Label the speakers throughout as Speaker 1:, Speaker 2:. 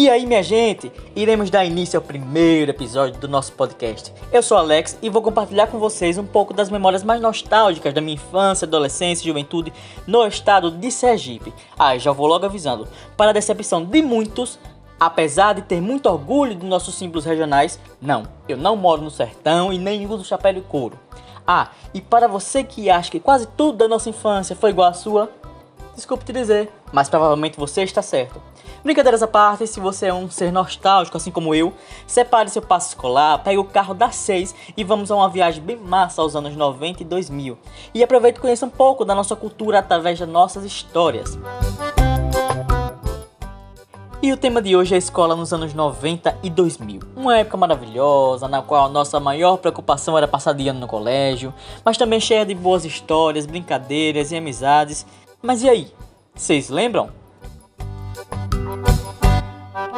Speaker 1: E aí, minha gente, iremos dar início ao primeiro episódio do nosso podcast. Eu sou Alex e vou compartilhar com vocês um pouco das memórias mais nostálgicas da minha infância, adolescência e juventude no estado de Sergipe. Ah, já vou logo avisando, para a decepção de muitos, apesar de ter muito orgulho dos nossos símbolos regionais, não, eu não moro no sertão e nem uso chapéu de couro. Ah, e para você que acha que quase tudo da nossa infância foi igual à sua, desculpe te dizer, mas provavelmente você está certo. Brincadeiras à parte, se você é um ser nostálgico assim como eu, separe seu passo escolar, pegue o carro das 6 e vamos a uma viagem bem massa aos anos 90 e 2000. E aproveite e conheça um pouco da nossa cultura através das nossas histórias. E o tema de hoje é a escola nos anos 90 e 2000. Uma época maravilhosa, na qual a nossa maior preocupação era passar de ano no colégio, mas também cheia de boas histórias, brincadeiras e amizades. Mas e aí? Vocês lembram?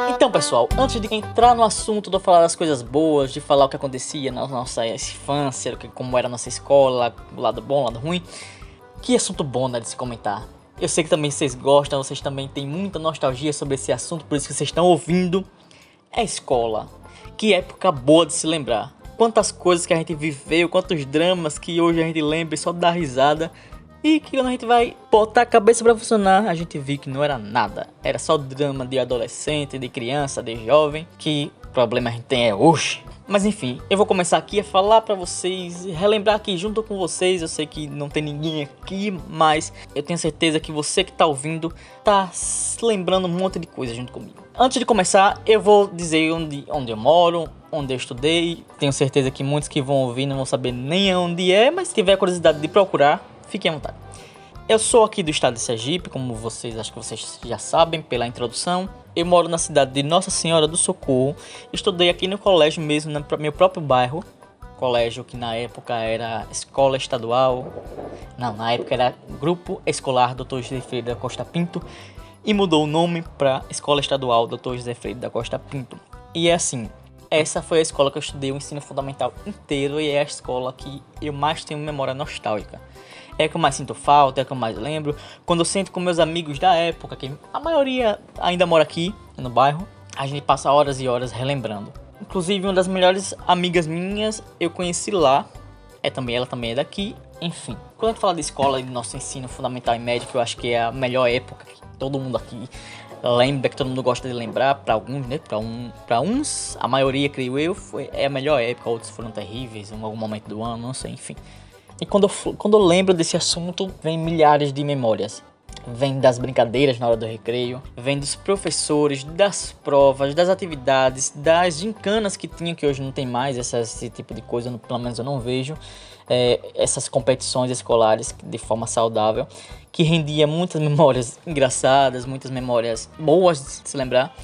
Speaker 1: Então, pessoal, antes de entrar no assunto de falar das coisas boas, de falar o que acontecia na nossa infância, como era a nossa escola, o lado bom, o lado ruim, que assunto bom né, de se comentar. Eu sei que também vocês gostam, vocês também têm muita nostalgia sobre esse assunto, por isso que vocês estão ouvindo. É escola. Que época boa de se lembrar. Quantas coisas que a gente viveu, quantos dramas que hoje a gente lembra e só dá risada. E que quando a gente vai botar a cabeça para funcionar, a gente viu que não era nada. Era só drama de adolescente, de criança, de jovem. Que problema a gente tem é hoje. Mas enfim, eu vou começar aqui a falar para vocês, relembrar aqui junto com vocês. Eu sei que não tem ninguém aqui, mas eu tenho certeza que você que tá ouvindo tá lembrando um monte de coisa junto comigo. Antes de começar, eu vou dizer onde, onde eu moro, onde eu estudei. Tenho certeza que muitos que vão ouvir não vão saber nem onde é, mas se tiver curiosidade de procurar, Fiquem à vontade. Eu sou aqui do estado de Sergipe, como vocês acho que vocês já sabem pela introdução. Eu moro na cidade de Nossa Senhora do Socorro. Estudei aqui no colégio mesmo, no meu próprio bairro. Colégio que na época era escola estadual. Não, na época era Grupo Escolar Dr. José Freire da Costa Pinto. E mudou o nome para Escola Estadual Dr. José Freire da Costa Pinto. E é assim, essa foi a escola que eu estudei o ensino fundamental inteiro e é a escola que eu mais tenho memória nostálgica é que eu mais sinto falta, é que eu mais lembro. Quando eu sento com meus amigos da época, que a maioria ainda mora aqui no bairro, a gente passa horas e horas relembrando. Inclusive, uma das melhores amigas minhas eu conheci lá, é também ela também é daqui. Enfim, quando a gente fala de escola e do nosso ensino fundamental e médio, que eu acho que é a melhor época que todo mundo aqui lembra, que todo mundo gosta de lembrar, para alguns, né? Para um, uns, a maioria, creio eu, foi, é a melhor época, outros foram terríveis em algum momento do ano, não sei, enfim. E quando eu, quando eu lembro desse assunto, vem milhares de memórias. Vem das brincadeiras na hora do recreio, vem dos professores, das provas, das atividades, das gincanas que tinha, que hoje não tem mais esse tipo de coisa, pelo menos eu não vejo. É, essas competições escolares de forma saudável, que rendia muitas memórias engraçadas, muitas memórias boas de se lembrar.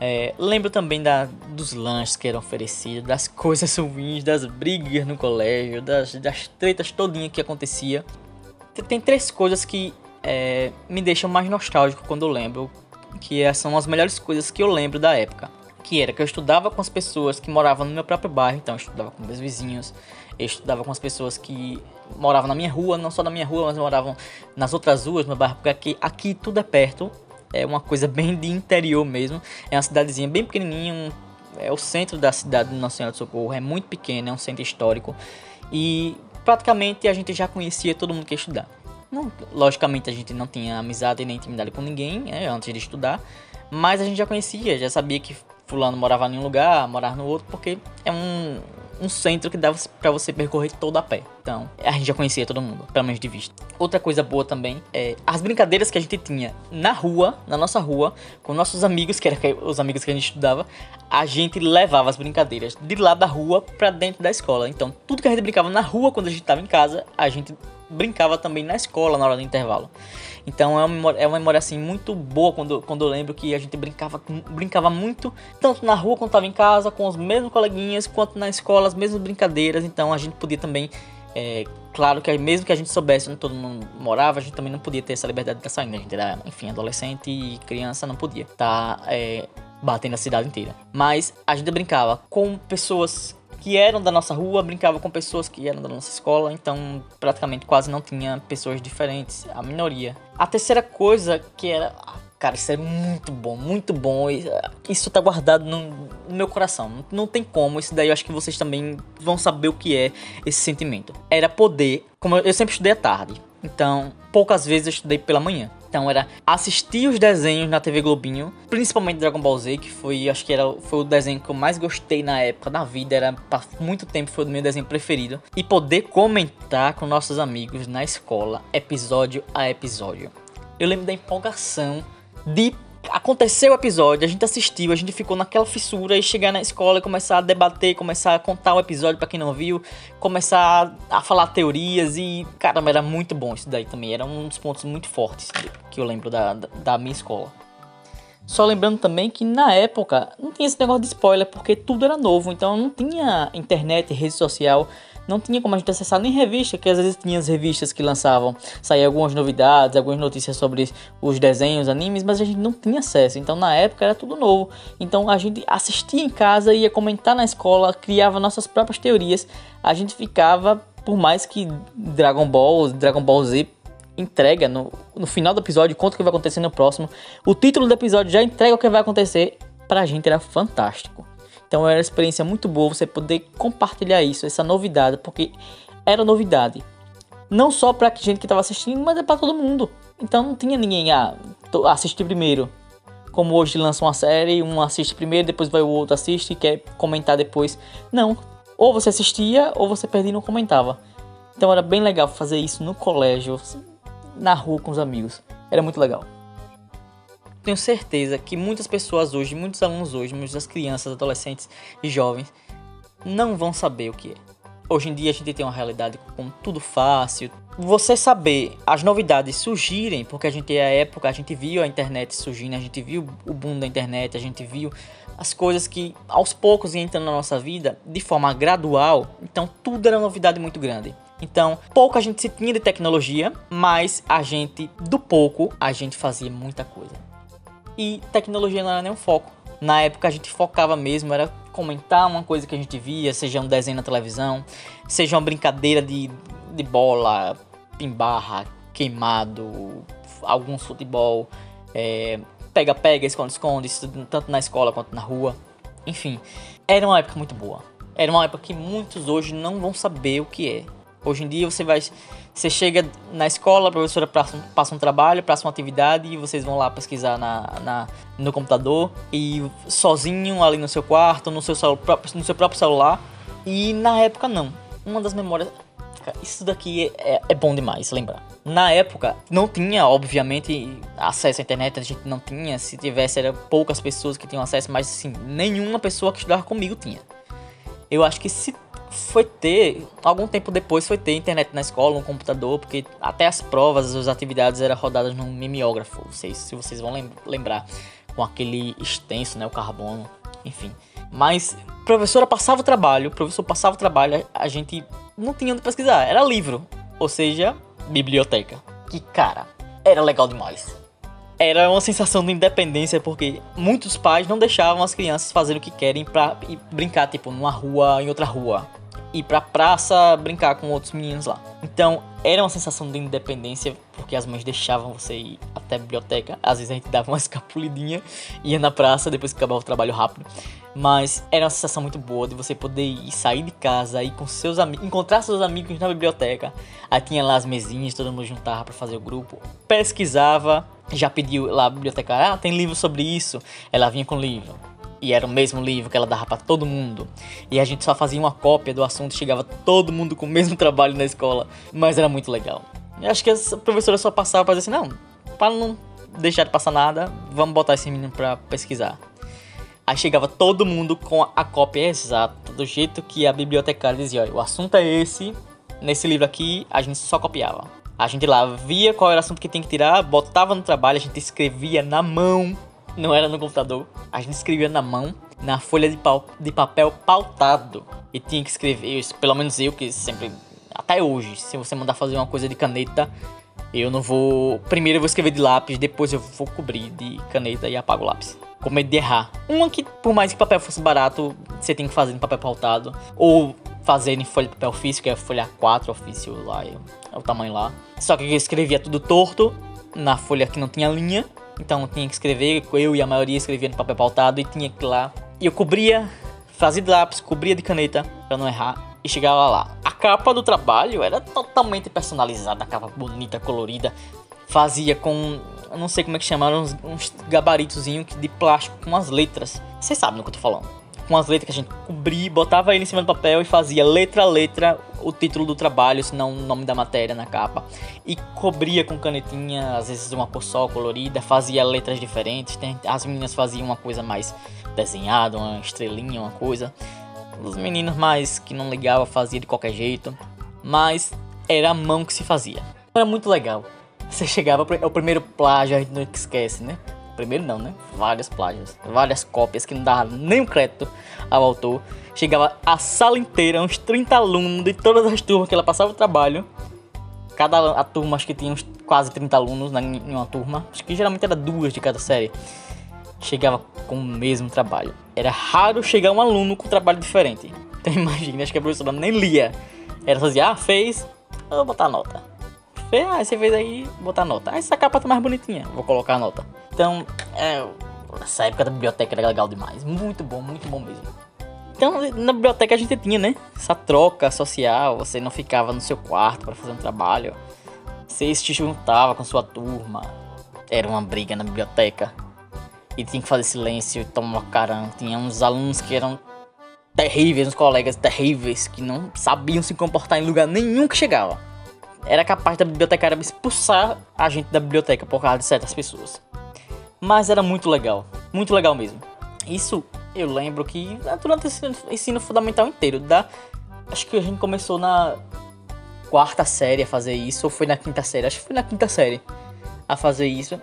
Speaker 1: É, lembro também da, dos lanches que eram oferecidos, das coisas ruins, das brigas no colégio, das, das tretas todinha que acontecia. Tem três coisas que é, me deixam mais nostálgico quando eu lembro, que é, são as melhores coisas que eu lembro da época. Que era que eu estudava com as pessoas que moravam no meu próprio bairro, então eu estudava com meus vizinhos, eu estudava com as pessoas que moravam na minha rua, não só na minha rua, mas moravam nas outras ruas no meu bairro, porque aqui, aqui tudo é perto, é uma coisa bem de interior mesmo. É uma cidadezinha bem pequenininha, um, é o centro da cidade de Nossa Senhora do Socorro, é muito pequeno, é um centro histórico e praticamente a gente já conhecia todo mundo que ia estudar. Não, logicamente a gente não tinha amizade nem intimidade com ninguém né, antes de estudar, mas a gente já conhecia, já sabia que fulano morava em um lugar, morava no outro, porque é um, um centro que dava para você percorrer todo a pé. Então, a gente já conhecia todo mundo, pelo menos de vista. Outra coisa boa também é as brincadeiras que a gente tinha na rua, na nossa rua, com nossos amigos, que eram os amigos que a gente estudava, a gente levava as brincadeiras de lá da rua para dentro da escola. Então, tudo que a gente brincava na rua quando a gente estava em casa, a gente brincava também na escola na hora do intervalo. Então é uma memória, é uma memória assim muito boa quando, quando eu lembro que a gente brincava, brincava muito, tanto na rua quando estava em casa, com os mesmos coleguinhas, quanto na escola, as mesmas brincadeiras. Então a gente podia também, é, claro que mesmo que a gente soubesse onde todo mundo morava, a gente também não podia ter essa liberdade de estar saindo. A gente era, enfim, adolescente e criança, não podia estar tá, é, batendo a cidade inteira. Mas a gente brincava com pessoas que eram da nossa rua, brincava com pessoas que eram da nossa escola, então praticamente quase não tinha pessoas diferentes, a minoria. A terceira coisa que era Cara, isso é muito bom, muito bom. Ah, isso tá guardado no, meu coração. Não tem como. Isso daí eu acho que vocês também vão saber o que é esse sentimento. Era poder. Como eu sempre estudei à tarde. Então, poucas vezes eu estudei pela manhã. Então era assistir os desenhos na TV Globinho, principalmente Dragon Ball Z, que foi, acho que era, foi o desenho que eu mais gostei na época da vida, era por muito tempo foi o meu desenho preferido, e poder comentar com nossos amigos na escola, episódio a episódio. Eu lembro da empolgação de aconteceu o episódio, a gente assistiu, a gente ficou naquela fissura e chegar na escola e começar a debater, começar a contar o episódio para quem não viu, começar a falar teorias e, caramba, era muito bom isso daí também, era um dos pontos muito fortes que eu lembro da, da, da minha escola. Só lembrando também que na época não tinha esse negócio de spoiler porque tudo era novo, então não tinha internet, rede social, não tinha como a gente acessar nem revista, que às vezes tinha as revistas que lançavam, saía algumas novidades, algumas notícias sobre os desenhos, animes, mas a gente não tinha acesso. Então na época era tudo novo. Então a gente assistia em casa, ia comentar na escola, criava nossas próprias teorias. A gente ficava, por mais que Dragon Ball, Dragon Ball Z entrega no, no final do episódio, conta o que vai acontecer no próximo. O título do episódio já entrega o que vai acontecer. Pra gente era fantástico. Então era uma experiência muito boa você poder compartilhar isso, essa novidade, porque era novidade. Não só para gente que estava assistindo, mas é para todo mundo. Então não tinha ninguém a ah, assistir primeiro. Como hoje lança uma série, um assiste primeiro, depois vai o outro assiste e quer comentar depois. Não. Ou você assistia ou você perdia e não comentava. Então era bem legal fazer isso no colégio, na rua com os amigos. Era muito legal tenho certeza que muitas pessoas hoje, muitos alunos hoje, muitas crianças, adolescentes e jovens não vão saber o que é. Hoje em dia a gente tem uma realidade com tudo fácil. Você saber as novidades surgirem, porque a gente é a época, a gente viu a internet surgindo, a gente viu o boom da internet, a gente viu as coisas que aos poucos entram na nossa vida de forma gradual. Então tudo era novidade muito grande. Então, pouco a gente se tinha de tecnologia, mas a gente, do pouco, a gente fazia muita coisa e tecnologia não era nem um foco. Na época a gente focava mesmo, era comentar uma coisa que a gente via, seja um desenho na televisão, seja uma brincadeira de, de bola, pimbarra, queimado, algum futebol, pega-pega, é, esconde-esconde, tanto na escola quanto na rua. Enfim, era uma época muito boa. Era uma época que muitos hoje não vão saber o que é. Hoje em dia você vai você chega na escola, a professora passa, um trabalho, passa uma atividade e vocês vão lá pesquisar na, na, no computador e sozinho ali no seu quarto, no seu, no seu próprio celular. E na época não. Uma das memórias. Isso daqui é, é, é bom demais lembrar. Na época não tinha, obviamente, acesso à internet, a gente não tinha. Se tivesse, eram poucas pessoas que tinham acesso, mas assim, nenhuma pessoa que estudava comigo tinha. Eu acho que se foi ter, algum tempo depois foi ter internet na escola, no computador, porque até as provas, as atividades eram rodadas num mimeógrafo, não sei se vocês vão lembrar, com aquele extenso, né, o carbono, enfim. Mas a professora passava o trabalho, o professor passava o trabalho, a gente não tinha onde pesquisar, era livro, ou seja, biblioteca. Que cara, era legal demais. Era uma sensação de independência porque muitos pais não deixavam as crianças fazer o que querem para brincar, tipo, numa rua, em outra rua ir pra praça brincar com outros meninos lá. Então era uma sensação de independência, porque as mães deixavam você ir até a biblioteca. Às vezes a gente dava uma escapulidinha, ia na praça depois que acabava o trabalho rápido. Mas era uma sensação muito boa de você poder ir sair de casa, ir com seus amigos, encontrar seus amigos na biblioteca. Aí tinha lá as mesinhas, todo mundo juntava para fazer o grupo, pesquisava, já pediu lá a bibliotecária, ah, tem livro sobre isso. Ela vinha com livro e era o mesmo livro que ela dava para todo mundo. E a gente só fazia uma cópia do assunto, chegava todo mundo com o mesmo trabalho na escola, mas era muito legal. Eu acho que as professoras só passavam para dizer assim: não, para não deixar de passar nada, vamos botar esse menino para pesquisar. Aí chegava todo mundo com a cópia exata, do jeito que a bibliotecária dizia: olha, o assunto é esse, nesse livro aqui a gente só copiava. A gente lá via qual era o assunto que tem que tirar, botava no trabalho, a gente escrevia na mão não era no computador. A gente escrevia na mão, na folha de, pau, de papel pautado. E tinha que escrever, pelo menos eu que sempre, até hoje, se você mandar fazer uma coisa de caneta, eu não vou. Primeiro eu vou escrever de lápis, depois eu vou cobrir de caneta e apago o lápis. Com medo de errar. Uma que, por mais que papel fosse barato, você tem que fazer em papel pautado. Ou fazer em folha de papel ofício, que é folha 4 ofício lá, é o tamanho lá. Só que eu escrevia tudo torto, na folha que não tinha linha Então tinha que escrever, eu e a maioria escrevia no papel pautado e tinha que ir lá. E eu cobria, fazia de lápis, cobria de caneta para não errar e chegava lá. A capa do trabalho era totalmente personalizada, a capa bonita, colorida. Fazia com, eu não sei como é que chamaram, uns, uns gabaritozinhos de plástico com as letras. Vocês sabem do que eu tô falando com as letras que a gente cobria, botava ele em cima do papel e fazia letra a letra o título do trabalho, se não o nome da matéria na capa. E cobria com canetinha, às vezes uma cor só colorida, fazia letras diferentes. As meninas faziam uma coisa mais desenhada, uma estrelinha, uma coisa. Os meninos mais que não ligavam fazia de qualquer jeito. Mas era a mão que se fazia. Era muito legal. Você chegava, é o primeiro plágio, a gente não esquece, né? Primeiro não, né? Várias plágios, várias cópias que não dava nem crédito ao autor. Chegava a sala inteira, uns 30 alunos de todas as turmas que ela passava o trabalho. Cada a turma acho que tinha uns quase 30 alunos na, em uma turma. Acho que geralmente era duas de cada série. Chegava com o mesmo trabalho. Era raro chegar um aluno com um trabalho diferente. Então imagina, acho que a professora nem lia. Era só dizer, ah, fez, eu vou botar nota. Fez, ah, você fez aí, botar nota. Ah, essa capa tá mais bonitinha, vou colocar a nota. Então, é, essa época da biblioteca era legal demais. Muito bom, muito bom mesmo. Então, na biblioteca a gente tinha, né? Essa troca social. Você não ficava no seu quarto para fazer um trabalho. Você se juntava com sua turma. Era uma briga na biblioteca. E tinha que fazer silêncio e tomar caramba. Tinha uns alunos que eram terríveis, uns colegas terríveis, que não sabiam se comportar em lugar nenhum que chegava. Era capaz da bibliotecária expulsar a gente da biblioteca por causa de certas pessoas. Mas era muito legal, muito legal mesmo. Isso eu lembro que durante o ensino fundamental inteiro, da, acho que a gente começou na quarta série a fazer isso, ou foi na quinta série? Acho que foi na quinta série a fazer isso.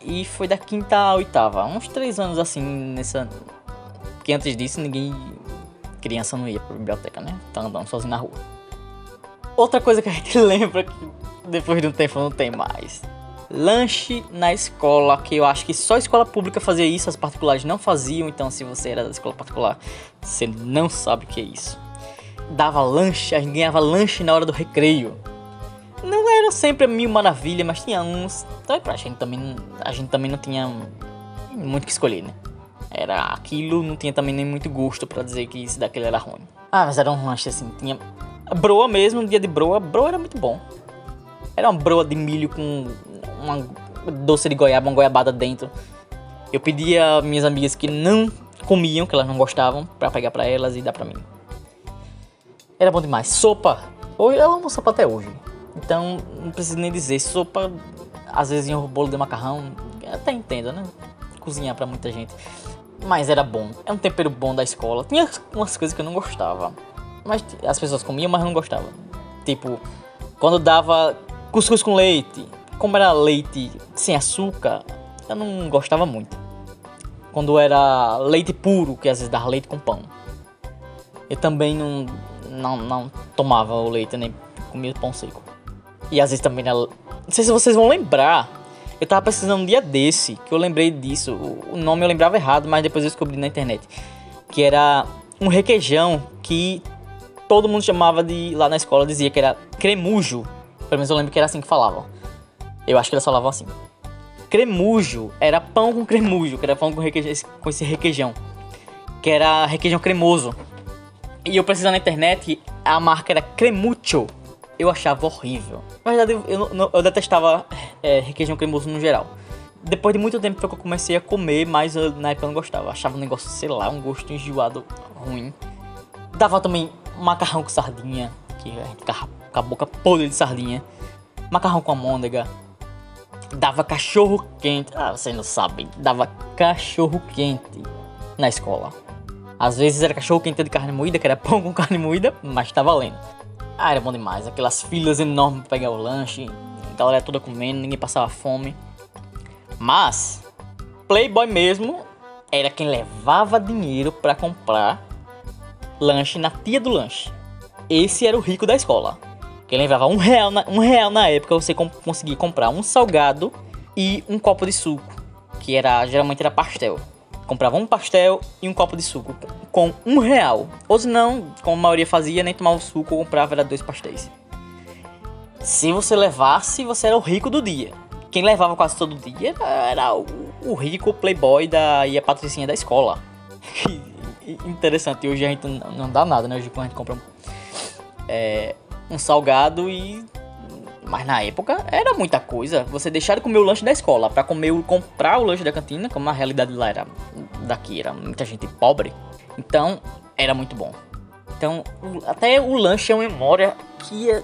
Speaker 1: E foi da quinta à oitava, uns três anos assim, nessa. Que antes disso ninguém. Criança não ia pra biblioteca, né? Tá andando sozinho na rua. Outra coisa que a gente lembra que depois de um tempo não tem mais lanche na escola, que eu acho que só a escola pública fazia isso, as particulares não faziam, então se você era da escola particular, você não sabe o que é isso. Dava lanche, a gente ganhava lanche na hora do recreio. Não era sempre mil maravilha, mas tinha uns. Então pra gente também, a gente também não tinha muito que escolher, né? Era aquilo, não tinha também nem muito gosto para dizer que isso daquele era ruim. Ah, mas era um lanche assim, tinha broa mesmo, um dia de broa, broa era muito bom. Era uma broa de milho com uma doce de goiaba, uma goiabada dentro. Eu pedi a minhas amigas que não comiam, que elas não gostavam, para pegar para elas e dar para mim. Era bom demais. Sopa. Eu amo sopa até hoje. Então, não preciso nem dizer. Sopa, às vezes em um bolo de macarrão, até entendo, né? Cozinhar para muita gente. Mas era bom. É um tempero bom da escola. Tinha umas coisas que eu não gostava. Mas as pessoas comiam, mas não gostavam. Tipo, quando dava cuscuz com leite, como era leite sem açúcar, eu não gostava muito. Quando era leite puro, que às vezes dava leite com pão. Eu também não, não, não tomava o leite, nem comia pão seco. E às vezes também era... Não sei se vocês vão lembrar. Eu tava precisando um dia desse, que eu lembrei disso. O nome eu lembrava errado, mas depois eu descobri na internet. Que era um requeijão que todo mundo chamava de... Lá na escola dizia que era cremujo. Pelo menos eu lembro que era assim que falavam. Eu acho que eles falavam assim. Cremujo era pão com cremujo, que era pão com, requeijão, com esse requeijão. Que era requeijão cremoso. E eu precisava na internet, a marca era Cremucho. Eu achava horrível. Na verdade, eu, eu, eu detestava é, requeijão cremoso no geral. Depois de muito tempo que eu comecei a comer, mas eu, na época eu não gostava. Eu achava um negócio, sei lá, um gosto enjoado ruim. Dava também macarrão com sardinha, que a gente ficava com a boca podre de sardinha. Macarrão com amôndega, dava cachorro quente. Ah, vocês não sabem, dava cachorro quente na escola. Às vezes era cachorro quente de carne moída, que era pão com carne moída, mas tá valendo. Ah, era bom demais. Aquelas filas enormes pra pegar o lanche, a galera toda comendo, ninguém passava fome. Mas, Playboy mesmo era quem levava dinheiro para comprar lanche na tia do lanche. Esse era o rico da escola. Que levava um real, na, um real na época você conseguia comprar um salgado e um copo de suco, que era geralmente era pastel. Comprava um pastel e um copo de suco com um real. Ou se não, como a maioria fazia, nem tomava o suco, comprava era dois pastéis. Se você levasse, você era o rico do dia. quem levava quase todo dia era o, o rico playboy da, e a patricinha da escola. interessante, hoje a gente não dá nada, né? Hoje a gente compra é, um salgado e. Mas na época era muita coisa. Você deixar de comer o lanche da escola para comer comprar o lanche da cantina, como a realidade lá era daqui era muita gente pobre. Então era muito bom. Então até o lanche é uma memória que é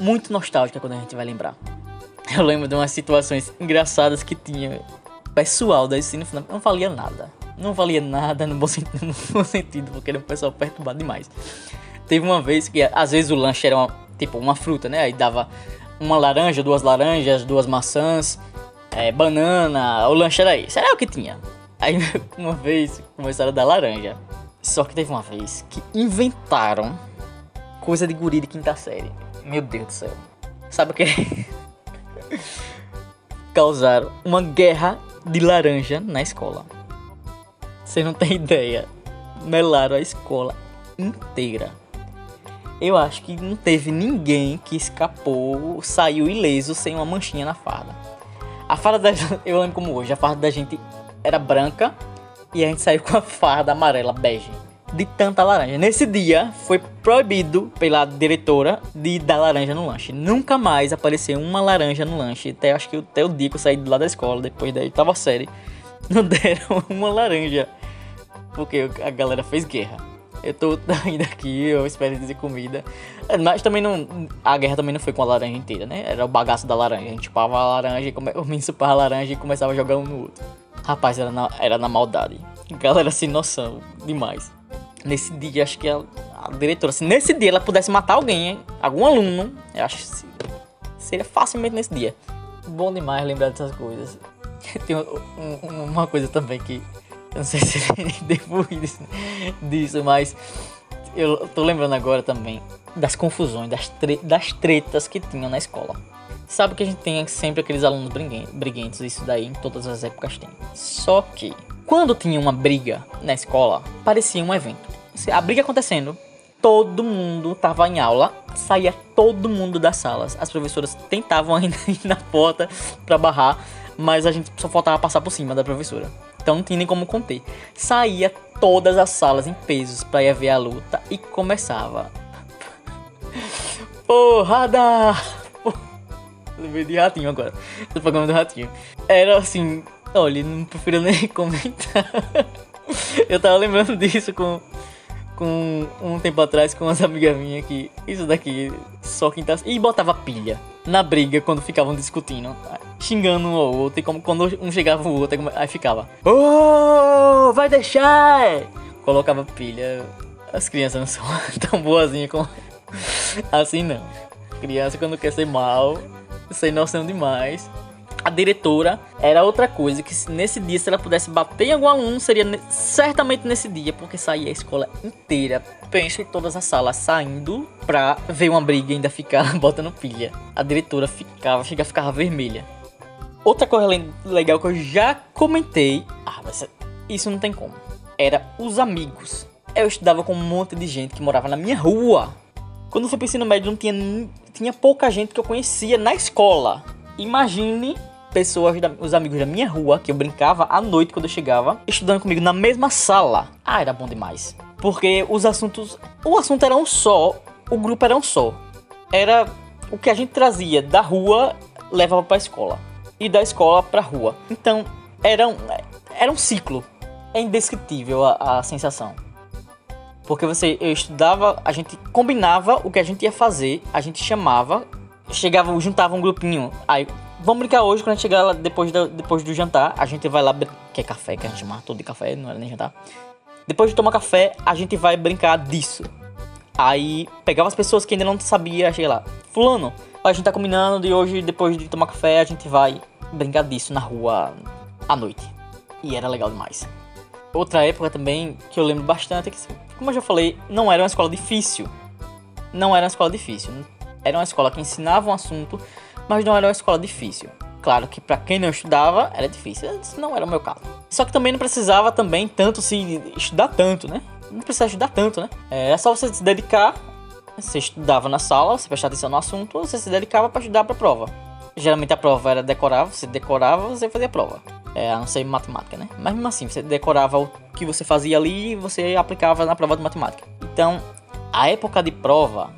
Speaker 1: muito nostálgica quando a gente vai lembrar. Eu lembro de umas situações engraçadas que tinha pessoal da ensino fundamental. Não valia nada. Não valia nada no bom, sentido, no bom sentido, porque era um pessoal perturbado demais. Teve uma vez que às vezes o lanche era uma, tipo uma fruta, né? Aí dava uma laranja, duas laranjas, duas maçãs, é, banana. O lanche era isso. Era o que tinha. Aí uma vez começaram a dar laranja. Só que teve uma vez que inventaram coisa de guri de quinta série. Meu Deus do céu. Sabe o que? Causaram uma guerra de laranja na escola. Você não tem ideia. Melaram a escola inteira. Eu acho que não teve ninguém que escapou, saiu ileso sem uma manchinha na farda. A farda da eu lembro como hoje, a farda da gente era branca e a gente saiu com a farda amarela bege de tanta laranja. Nesse dia foi proibido pela diretora de dar laranja no lanche. Nunca mais apareceu uma laranja no lanche. Até acho que até o dia que eu saí de lá da escola, depois da oitava série, não deram uma laranja. Porque a galera fez guerra. Eu tô ainda aqui, eu espero dizer comida. Mas também não. A guerra também não foi com a laranja inteira, né? Era o bagaço da laranja. A gente chupava a laranja come, o menino chupava a laranja e começava a jogar um no outro. Rapaz, era na, era na maldade. Galera sem noção demais. Nesse dia, acho que a, a diretora, se nesse dia ela pudesse matar alguém, hein? algum aluno, eu acho que seria facilmente nesse dia. Bom demais lembrar dessas coisas. Tem um, um, uma coisa também que. Eu não sei se devo disso, disso, mas eu tô lembrando agora também das confusões, das, tre das tretas que tinham na escola. Sabe que a gente tem sempre aqueles alunos briguentos, isso daí em todas as épocas tem. Só que quando tinha uma briga na escola, parecia um evento. A briga acontecendo, todo mundo tava em aula, saía todo mundo das salas. As professoras tentavam ainda ir na porta para barrar, mas a gente só faltava passar por cima da professora. Então não tinha nem como conter. Saía todas as salas em pesos para ir ver a luta e começava. Porrada! Lembrei de ratinho agora. Do do ratinho. Era assim, Olha, não prefiro nem comentar. Eu tava lembrando disso com, com um tempo atrás com umas amigas minhas que isso daqui só quem tá. E botava pilha na briga quando ficavam discutindo, xingando um ao outro. E como quando um chegava o outro, aí ficava: Oh, vai deixar! Colocava pilha. As crianças não são tão boazinhas como. Assim não. Criança quando quer ser mal, sem noção demais a diretora era outra coisa que nesse dia se ela pudesse bater em algum aluno seria certamente nesse dia porque saía a escola inteira pensa em todas as salas saindo pra ver uma briga e ainda ficar botando pilha a diretora ficava chega ficava vermelha outra coisa legal que eu já comentei ah mas isso não tem como era os amigos eu estudava com um monte de gente que morava na minha rua quando eu fui pro ensino médio não tinha tinha pouca gente que eu conhecia na escola imagine pessoas, da, os amigos da minha rua, que eu brincava à noite quando eu chegava, estudando comigo na mesma sala. Ah, era bom demais. Porque os assuntos. O assunto era um só, o grupo era um só. Era o que a gente trazia da rua, levava pra escola. E da escola pra rua. Então, era um, era um ciclo. É indescritível a, a sensação. Porque você, eu estudava, a gente combinava o que a gente ia fazer, a gente chamava, chegava, juntava um grupinho. Aí Vamos brincar hoje, quando a gente chegar lá depois do, depois do jantar, a gente vai lá. Que é café, que a gente chama tudo de café, não era nem jantar. Depois de tomar café, a gente vai brincar disso. Aí pegava as pessoas que ainda não sabia, cheguei lá. Fulano, a gente tá combinando de hoje, depois de tomar café, a gente vai brincar disso na rua à noite. E era legal demais. Outra época também que eu lembro bastante é que, como eu já falei, não era uma escola difícil. Não era uma escola difícil. Era uma escola que ensinava um assunto mas não era uma escola difícil. Claro que para quem não estudava era difícil, Isso não era o meu caso. Só que também não precisava também tanto se estudar tanto, né? Não precisava estudar tanto, né? Era só você se dedicar. Você estudava na sala, você prestava atenção no assunto, você se dedicava para estudar para a prova. geralmente a prova era decorava, você decorava, você fazia a prova. É, a não ser matemática, né? Mas mesmo assim, você decorava o que você fazia ali e você aplicava na prova de matemática. Então, a época de prova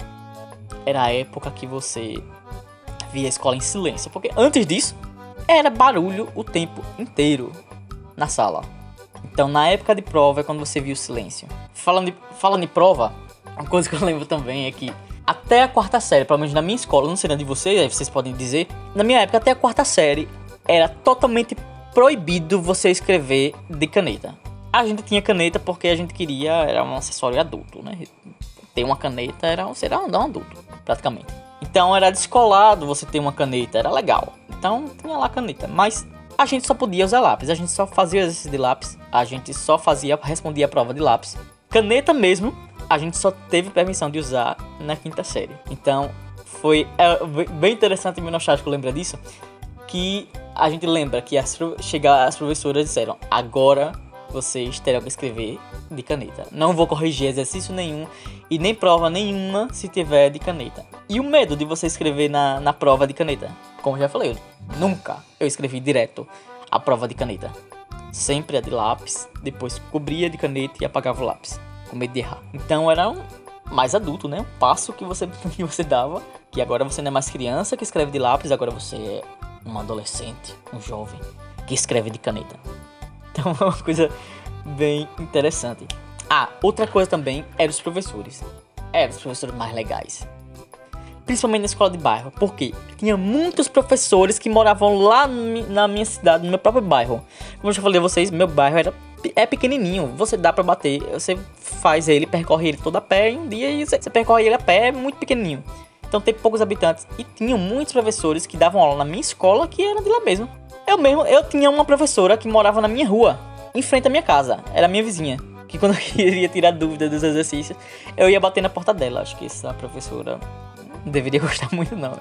Speaker 1: era a época que você via a escola em silêncio. Porque antes disso, era barulho o tempo inteiro na sala. Então, na época de prova é quando você viu o silêncio. Falando de, falando de prova, uma coisa que eu lembro também é que até a quarta série, pelo menos na minha escola, não sei na de vocês, aí vocês podem dizer, na minha época, até a quarta série, era totalmente proibido você escrever de caneta. A gente tinha caneta porque a gente queria, era um acessório adulto, né? Ter uma caneta era, era um adulto, praticamente. Então era descolado você ter uma caneta, era legal. Então tinha lá caneta, mas a gente só podia usar lápis, a gente só fazia exercício de lápis, a gente só fazia, respondia a prova de lápis. Caneta mesmo, a gente só teve permissão de usar na quinta série. Então foi é, bem interessante e nostálgico lembrar disso, que a gente lembra que as, chegar, as professoras disseram, agora vocês terão que escrever de caneta. Não vou corrigir exercício nenhum e nem prova nenhuma se tiver de caneta. E o medo de você escrever na, na prova de caneta? Como já falei, nunca eu escrevi direto a prova de caneta. Sempre a de lápis, depois cobria de caneta e apagava o lápis, com medo de errar. Então era um mais adulto, né? Um passo que você, que você dava, que agora você não é mais criança que escreve de lápis, agora você é um adolescente, um jovem que escreve de caneta. Então é uma coisa bem interessante. Ah, outra coisa também era os professores. Eram os professores mais legais. Principalmente na escola de bairro. Porque tinha muitos professores que moravam lá na minha cidade, no meu próprio bairro. Como eu já falei a vocês, meu bairro era é pequenininho, você dá para bater, você faz ele, percorre ele todo a pé em um dia e você, você percorre ele a pé, é muito pequenininho. Então tem poucos habitantes e tinham muitos professores que davam aula na minha escola que eram de lá mesmo. Eu mesmo, eu tinha uma professora que morava na minha rua, em frente à minha casa. Era minha vizinha. Que quando eu queria tirar dúvida dos exercícios, eu ia bater na porta dela. Acho que essa professora não deveria gostar muito, não.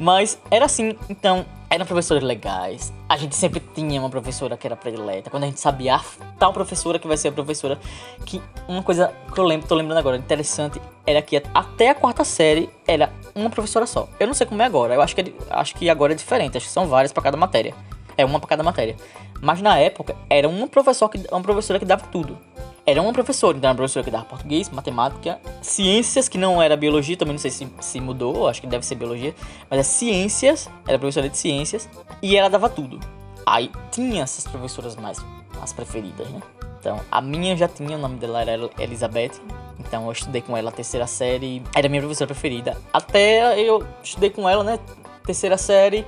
Speaker 1: Mas era assim, então, eram professores legais. A gente sempre tinha uma professora que era predileta. Quando a gente sabia a tal professora que vai ser a professora. Que uma coisa que eu lembro, tô lembrando agora, interessante, era que até a quarta série era uma professora só. Eu não sei como é agora. Eu acho que, é, acho que agora é diferente. Acho que são várias para cada matéria. É uma para cada matéria. Mas na época era um professor que, uma professora que dava tudo era uma professora, então era uma professora que dava português, matemática, ciências, que não era biologia, também não sei se, se mudou, acho que deve ser biologia, mas é ciências, era professora de ciências, e ela dava tudo. Aí tinha essas professoras mais as preferidas, né? Então, a minha já tinha, o nome dela era Elizabeth, então eu estudei com ela a terceira série, era minha professora preferida. Até eu estudei com ela, né, terceira série,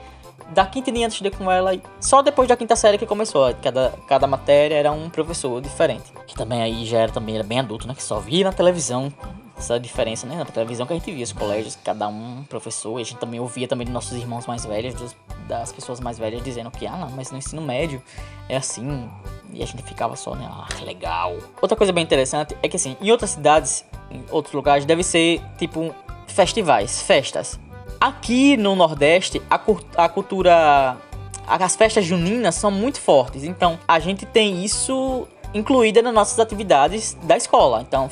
Speaker 1: da quinta em diante estudei com ela e só depois da quinta série que começou. Cada, cada matéria era um professor diferente. Também aí já era também era bem adulto, né? Que só via na televisão essa diferença, né? Na televisão que a gente via os colégios, cada um professor, e a gente também ouvia também dos nossos irmãos mais velhos, dos, das pessoas mais velhas dizendo que, ah, não, mas no ensino médio é assim, e a gente ficava só, né? Ah, legal. Outra coisa bem interessante é que, assim, em outras cidades, em outros lugares, deve ser tipo festivais, festas. Aqui no Nordeste, a, a cultura. As festas juninas são muito fortes. Então, a gente tem isso incluída nas nossas atividades da escola. Então,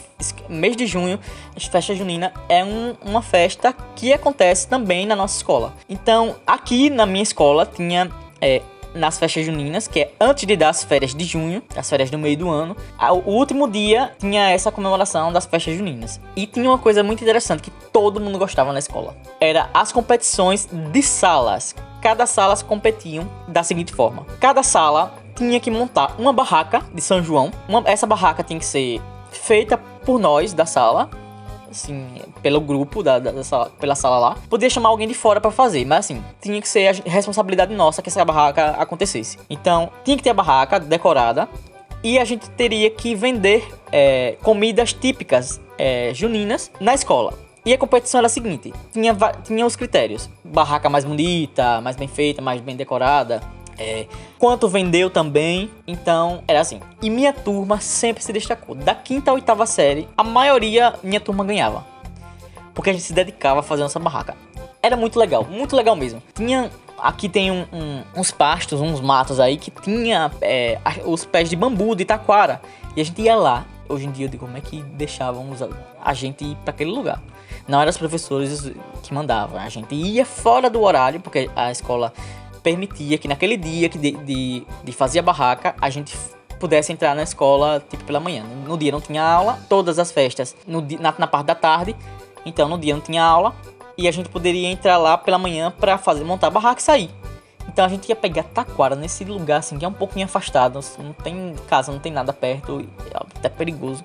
Speaker 1: mês de junho, a festa junina é um, uma festa que acontece também na nossa escola. Então, aqui na minha escola tinha é, nas festas juninas, que é antes de dar as férias de junho, as férias do meio do ano. O último dia tinha essa comemoração das festas juninas. E tinha uma coisa muito interessante que todo mundo gostava na escola. Era as competições de salas. Cada sala competiam da seguinte forma: cada sala tinha que montar uma barraca de São João. Uma, essa barraca tinha que ser feita por nós da sala assim, pelo grupo da, da, da sala, pela sala lá. Podia chamar alguém de fora para fazer, mas assim, tinha que ser a responsabilidade nossa que essa barraca acontecesse. Então, tinha que ter a barraca decorada e a gente teria que vender é, comidas típicas é, juninas na escola. E a competição era a seguinte: tinha, tinha os critérios: barraca mais bonita, mais bem feita, mais bem decorada, é, quanto vendeu também. Então, era assim. E minha turma sempre se destacou. Da quinta à oitava série, a maioria minha turma ganhava. Porque a gente se dedicava a fazer nossa barraca. Era muito legal, muito legal mesmo. Tinha. Aqui tem um, um, uns pastos, uns matos aí que tinha é, os pés de bambu de taquara. E a gente ia lá Hoje em dia eu digo como é que deixavam a gente ir para aquele lugar. Não eram os professores que mandavam, a gente ia fora do horário, porque a escola permitia que naquele dia que de, de, de fazer a barraca, a gente pudesse entrar na escola tipo pela manhã. No dia não tinha aula, todas as festas no, na, na parte da tarde, então no dia não tinha aula e a gente poderia entrar lá pela manhã para fazer montar a barraca e sair. Então a gente ia pegar taquara nesse lugar assim que é um pouquinho afastado, não tem casa, não tem nada perto, é até perigoso,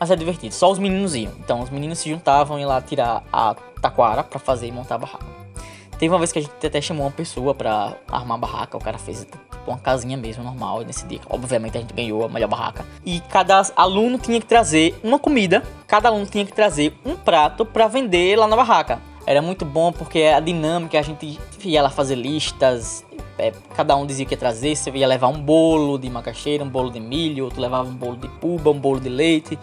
Speaker 1: mas é divertido. Só os meninos iam. Então os meninos se juntavam e lá tirar a taquara para fazer e montar a barraca. Teve uma vez que a gente até chamou uma pessoa para armar a barraca, o cara fez uma casinha mesmo normal nesse dia. Obviamente a gente ganhou a melhor barraca. E cada aluno tinha que trazer uma comida, cada aluno tinha que trazer um prato para vender lá na barraca. Era muito bom porque a dinâmica, a gente ia lá fazer listas, é, cada um dizia que ia trazer, você ia levar um bolo de macaxeira, um bolo de milho, outro levava um bolo de puba, um bolo de leite,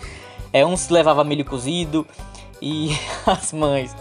Speaker 1: é, uns levava milho cozido e as mães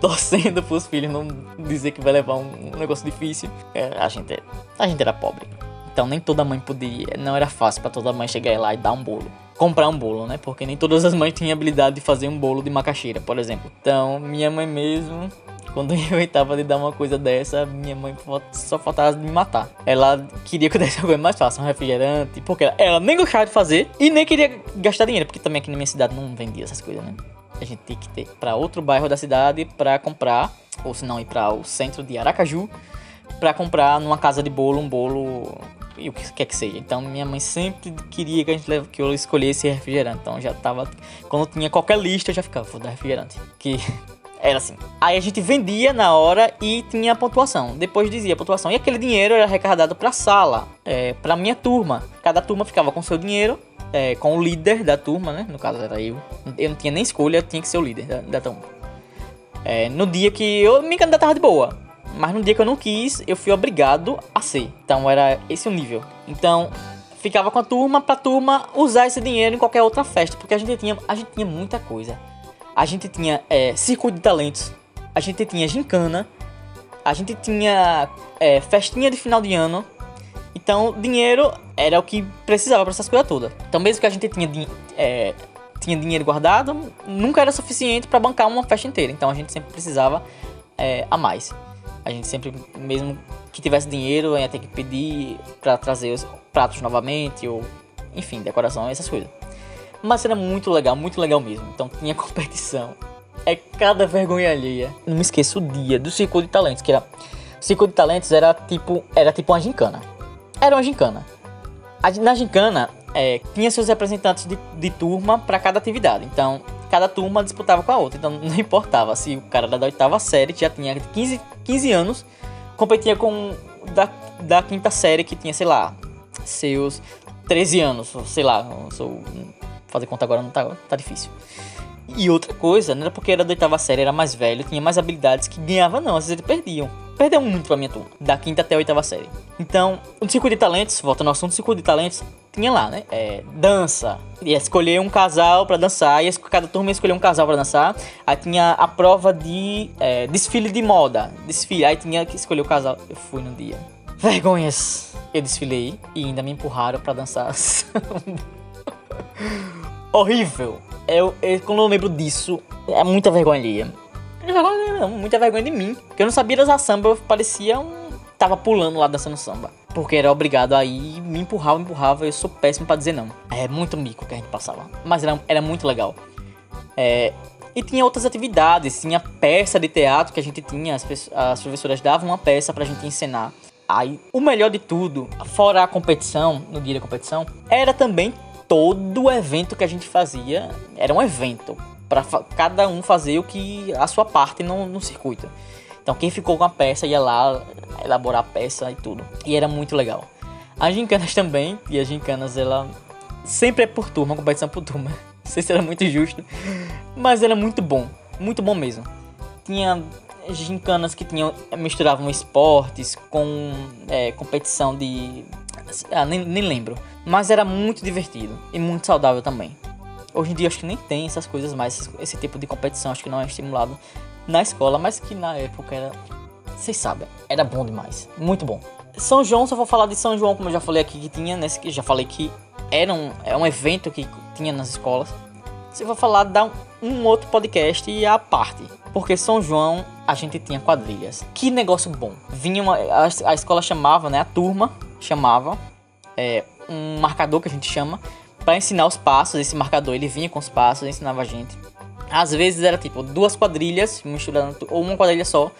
Speaker 1: torcendo pros filhos não dizer que vai levar um, um negócio difícil. É, a, gente, a gente era pobre. Então nem toda mãe podia, não era fácil para toda mãe chegar lá e dar um bolo comprar um bolo, né? Porque nem todas as mães tinham habilidade de fazer um bolo de macaxeira, por exemplo. Então, minha mãe mesmo, quando eu inventava de dar uma coisa dessa, minha mãe só faltava me matar. Ela queria que eu desse uma coisa mais fácil, um refrigerante, porque ela nem gostava de fazer e nem queria gastar dinheiro, porque também aqui na minha cidade não vendia essas coisas, né? A gente tem que ter para outro bairro da cidade para comprar, ou se não ir para o centro de Aracaju para comprar numa casa de bolo um bolo e o que quer que seja. Então minha mãe sempre queria que a gente que eu escolhesse refrigerante. Então já tava quando tinha qualquer lista eu já ficava vou dar refrigerante, que era assim. Aí a gente vendia na hora e tinha a pontuação. Depois dizia a pontuação. E aquele dinheiro era arrecadado para sala, é, para minha turma. Cada turma ficava com seu dinheiro, é, com o líder da turma, né? No caso era eu. Eu não tinha nem escolha, eu tinha que ser o líder da, da turma. É, no dia que eu me candidatava de boa. Mas no dia que eu não quis, eu fui obrigado a ser. Então era esse o nível. Então ficava com a turma pra turma usar esse dinheiro em qualquer outra festa. Porque a gente tinha, a gente tinha muita coisa. A gente tinha é, circuito de talentos. A gente tinha gincana. A gente tinha é, festinha de final de ano. Então dinheiro era o que precisava para essas coisas todas. Então mesmo que a gente tinha, é, tinha dinheiro guardado, nunca era suficiente para bancar uma festa inteira. Então a gente sempre precisava é, a mais. A gente sempre, mesmo que tivesse dinheiro, ia ter que pedir para trazer os pratos novamente, ou enfim, decoração, essas coisas. Mas era muito legal, muito legal mesmo. Então tinha competição. É cada vergonha alheia. Não me esqueço o dia do Circuito de Talentos, que era. De Talentos era tipo. Era tipo uma gincana. Era uma gincana. Na gincana, é, tinha seus representantes de, de turma para cada atividade. Então, cada turma disputava com a outra. Então não importava se o cara da oitava série já tinha 15, 15 anos, competia com da, da quinta série que tinha, sei lá, seus 13 anos, sei lá, sou, fazer conta agora não tá, tá difícil. E outra coisa, não era porque era da oitava série, era mais velho, tinha mais habilidades que ganhava não, às vezes eles perdiam. Perdeu muito pra minha turma, da quinta até a oitava série. Então, o circuito de talentos, volta no assunto, o circuito de talentos, tinha lá, né? É, dança. Ia escolher um casal para dançar, ia, cada turma ia escolher um casal para dançar. Aí tinha a prova de é, desfile de moda. Desfile, aí tinha que escolher o casal. Eu fui no dia. Vergonhas. Eu desfilei e ainda me empurraram para dançar. Horrível. Eu, eu, quando eu lembro disso, é muita vergonha ali. Muita vergonha de mim. Porque eu não sabia dançar samba, eu parecia um. Tava pulando lá dançando samba. Porque era obrigado a ir, me empurrava, me empurrava, eu sou péssimo para dizer não. É muito mico que a gente passava. Mas era, era muito legal. É, e tinha outras atividades, tinha peça de teatro que a gente tinha, as, as professoras davam uma peça pra gente ensinar. Aí, o melhor de tudo, fora a competição, no dia da competição, era também todo evento que a gente fazia, era um evento para cada um fazer o que a sua parte no, no circuito. Então quem ficou com a peça ia lá elaborar a peça e tudo. E era muito legal. As gincanas também, e as gincanas ela sempre é por turma, competição por turma. Não sei se era muito justo, mas era muito bom, muito bom mesmo. Tinha gincanas que tinham misturavam esportes com é, competição de ah, nem, nem lembro, mas era muito divertido e muito saudável também. Hoje em dia acho que nem tem essas coisas mais, esse tipo de competição acho que não é estimulado na escola, mas que na época era. Vocês sabem, era bom demais. Muito bom. São João, só vou falar de São João, como eu já falei aqui que tinha, né? Que já falei que era um, é um evento que tinha nas escolas. Se eu vou falar, dá um, um outro podcast à parte. Porque São João a gente tinha quadrilhas. Que negócio bom. Vinha uma, a, a escola chamava, né? A turma chamava é, um marcador que a gente chama para ensinar os passos. Esse marcador ele vinha com os passos, ensinava a gente. Às vezes era tipo duas quadrilhas misturando ou uma quadrilha só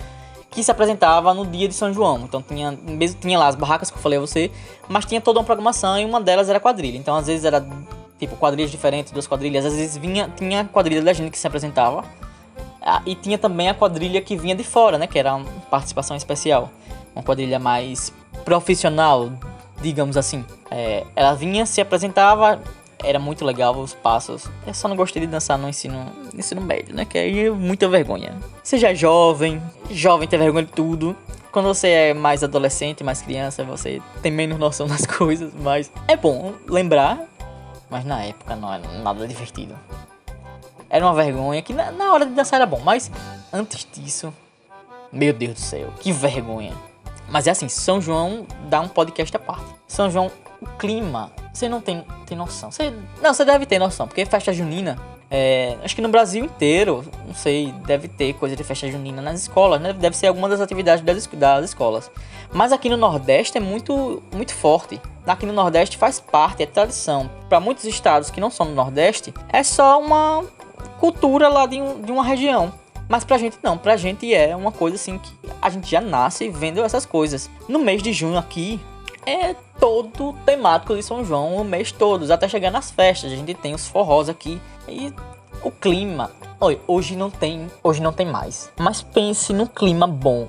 Speaker 1: que se apresentava no dia de São João. Então tinha, mesmo tinha lá as barracas que eu falei a você, mas tinha toda uma programação e uma delas era quadrilha. Então às vezes era tipo quadrilhas diferentes, duas quadrilhas, às vezes vinha tinha quadrilha da gente que se apresentava. Ah, e tinha também a quadrilha que vinha de fora, né, que era uma participação especial, uma quadrilha mais profissional, digamos assim. É, ela vinha, se apresentava, era muito legal os passos. Eu só não gostei de dançar no ensino, no ensino médio, né? Que aí é muita vergonha. Seja jovem, jovem tem vergonha de tudo. Quando você é mais adolescente, mais criança, você tem menos noção das coisas, mas é bom lembrar. Mas na época não era nada divertido. Era uma vergonha que na, na hora de dançar era bom, mas antes disso, meu Deus do céu, que vergonha. Mas é assim, São João dá um podcast à parte. São João, o clima você não tem, tem noção. Você, não, você deve ter noção, porque festa junina. É, acho que no Brasil inteiro, não sei, deve ter coisa de festa junina nas escolas, né? Deve ser alguma das atividades das, das escolas. Mas aqui no Nordeste é muito, muito forte. Aqui no Nordeste faz parte, é tradição. Para muitos estados que não são do Nordeste, é só uma cultura lá de, um, de uma região. Mas pra gente não, pra gente é uma coisa assim que a gente já nasce vendo essas coisas. No mês de junho aqui, é todo temático de São João o mês todo, até chegar nas festas. A gente tem os forrós aqui e o clima. Oi, hoje não tem, hoje não tem mais. Mas pense no clima bom.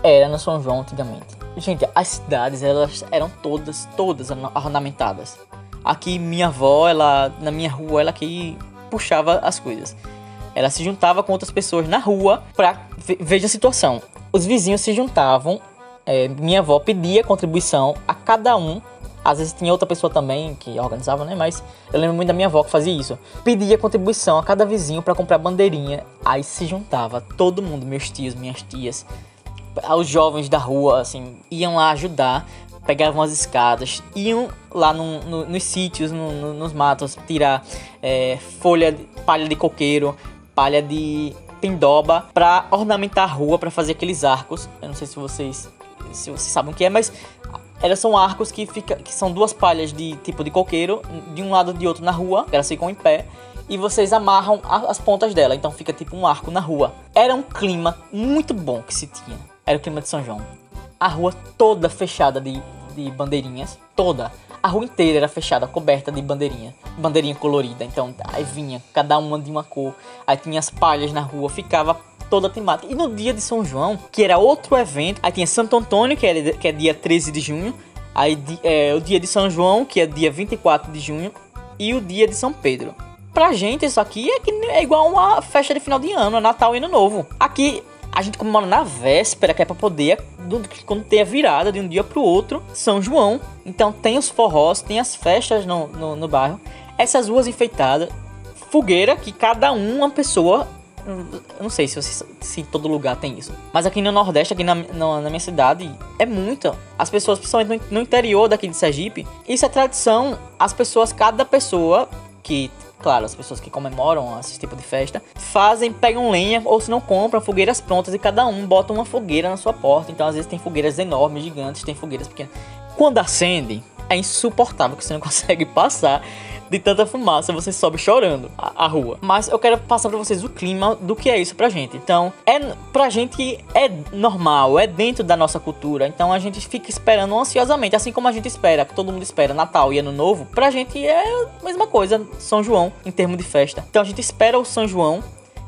Speaker 1: Era no São João antigamente. Gente, as cidades elas eram todas, todas ornamentadas. Aqui minha avó, ela na minha rua, ela que puxava as coisas. Ela se juntava com outras pessoas na rua pra veja a situação. Os vizinhos se juntavam é, minha avó pedia contribuição a cada um. Às vezes tinha outra pessoa também que organizava, né? Mas eu lembro muito da minha avó que fazia isso. Pedia contribuição a cada vizinho para comprar bandeirinha. Aí se juntava todo mundo, meus tios, minhas tias, os jovens da rua, assim, iam lá ajudar pegavam as escadas, iam lá no, no, nos sítios, no, nos matos, tirar é, folha, palha de coqueiro, palha de pindoba, para ornamentar a rua, para fazer aqueles arcos. Eu não sei se vocês se vocês sabem o que é, mas elas são arcos que, fica, que são duas palhas de tipo de coqueiro, de um lado e de outro na rua, elas ficam em pé, e vocês amarram as pontas dela, então fica tipo um arco na rua. Era um clima muito bom que se tinha. Era o clima de São João. A rua toda fechada de, de bandeirinhas, toda. A rua inteira era fechada, coberta de bandeirinha, bandeirinha colorida. Então aí vinha cada uma de uma cor. Aí tinha as palhas na rua, ficava toda a temática. E no dia de São João, que era outro evento, aí tinha Santo Antônio, que, era, que é dia 13 de junho, aí é, o dia de São João, que é dia 24 de junho, e o dia de São Pedro. Pra gente, isso aqui é, que é igual uma festa de final de ano, é Natal e Ano Novo. Aqui a gente comemora na véspera, que é pra poder, quando tem a virada de um dia pro outro, São João. Então tem os forrós, tem as festas no, no, no bairro, essas ruas enfeitadas, fogueira que cada uma pessoa eu não sei se, você, se todo lugar tem isso. Mas aqui no Nordeste, aqui na, na, na minha cidade, é muita. As pessoas, principalmente no, no interior daqui de Sergipe, isso é tradição. As pessoas, cada pessoa que claro, as pessoas que comemoram esse tipo de festa, fazem, pegam lenha ou se não compram fogueiras prontas e cada um bota uma fogueira na sua porta. Então às vezes tem fogueiras enormes, gigantes, tem fogueiras pequenas. Quando acende, é insuportável que você não consegue passar de tanta fumaça, você sobe chorando a, a, rua. Mas eu quero passar para vocês o clima do que é isso pra gente. Então, é pra gente é normal, é dentro da nossa cultura. Então a gente fica esperando ansiosamente, assim como a gente espera, que todo mundo espera Natal e Ano Novo, pra gente é a mesma coisa, São João em termos de festa. Então a gente espera o São João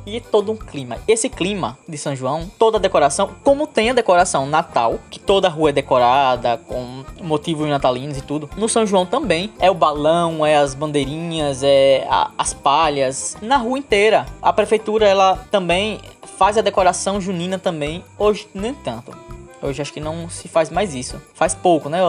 Speaker 1: e todo um clima. Esse clima de São João, toda a decoração, como tem a decoração Natal, que toda a rua é decorada com motivos natalinos e tudo. No São João também é o balão, é as bandeirinhas, é a, as palhas na rua inteira. A prefeitura ela também faz a decoração junina também. Hoje nem tanto. Hoje acho que não se faz mais isso. Faz pouco, né?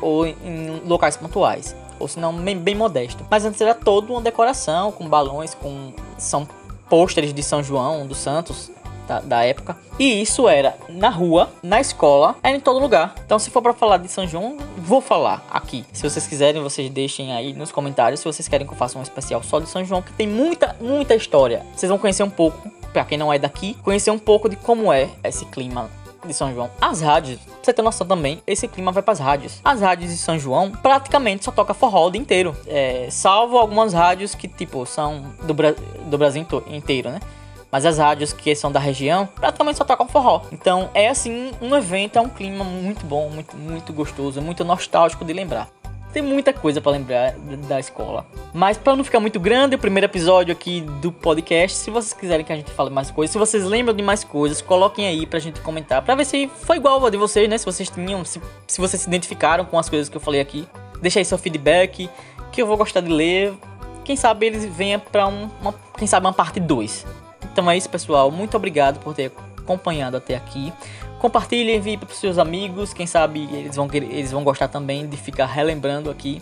Speaker 1: Ou em locais pontuais ou se não bem, bem modesto. Mas antes era toda uma decoração com balões, com são pôsteres de São João, dos Santos, da, da, época. E isso era na rua, na escola, era em todo lugar. Então, se for para falar de São João, vou falar aqui. Se vocês quiserem, vocês deixem aí nos comentários se vocês querem que eu faça um especial só de São João, que tem muita, muita história. Vocês vão conhecer um pouco, para quem não é daqui, conhecer um pouco de como é esse clima de São João. As rádios, pra você ter noção também, esse clima vai pras rádios. As rádios de São João praticamente só toca forró o dia inteiro. É, salvo algumas rádios que, tipo, são do, Bra do Brasil inteiro, né? Mas as rádios que são da região praticamente só tocam forró. Então é assim, um evento, é um clima muito bom, muito, muito gostoso, muito nostálgico de lembrar. Tem muita coisa para lembrar da escola. Mas para não ficar muito grande, o primeiro episódio aqui do podcast, se vocês quiserem que a gente fale mais coisas, se vocês lembram de mais coisas, coloquem aí pra gente comentar, para ver se foi igual a de vocês, né? Se vocês tinham, se, se vocês se identificaram com as coisas que eu falei aqui. Deixa aí seu feedback, que eu vou gostar de ler. Quem sabe eles venham pra um, uma, quem sabe uma parte 2. Então é isso, pessoal. Muito obrigado por ter acompanhado até aqui. Compartilhe, envie para os seus amigos, quem sabe eles vão, eles vão gostar também de ficar relembrando aqui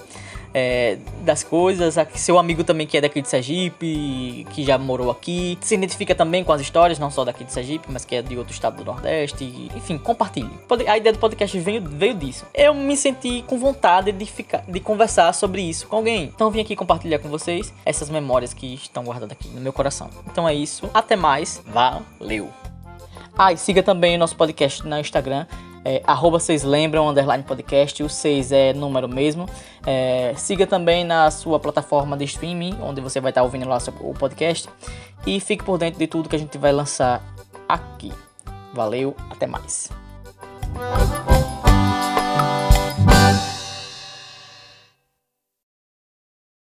Speaker 1: é, das coisas. Seu amigo também que é daqui de Sergipe, que já morou aqui, se identifica também com as histórias, não só daqui de Sergipe, mas que é de outro estado do Nordeste. Enfim, compartilhe. A ideia do podcast veio, veio disso. Eu me senti com vontade de, ficar, de conversar sobre isso com alguém. Então vim aqui compartilhar com vocês essas memórias que estão guardadas aqui no meu coração. Então é isso. Até mais. Valeu! Ah, e siga também o nosso podcast no Instagram, é, arroba vocês lembram, underline podcast, o 6 é número mesmo. É, siga também na sua plataforma de streaming, onde você vai estar ouvindo lá o podcast. E fique por dentro de tudo que a gente vai lançar aqui. Valeu, até mais.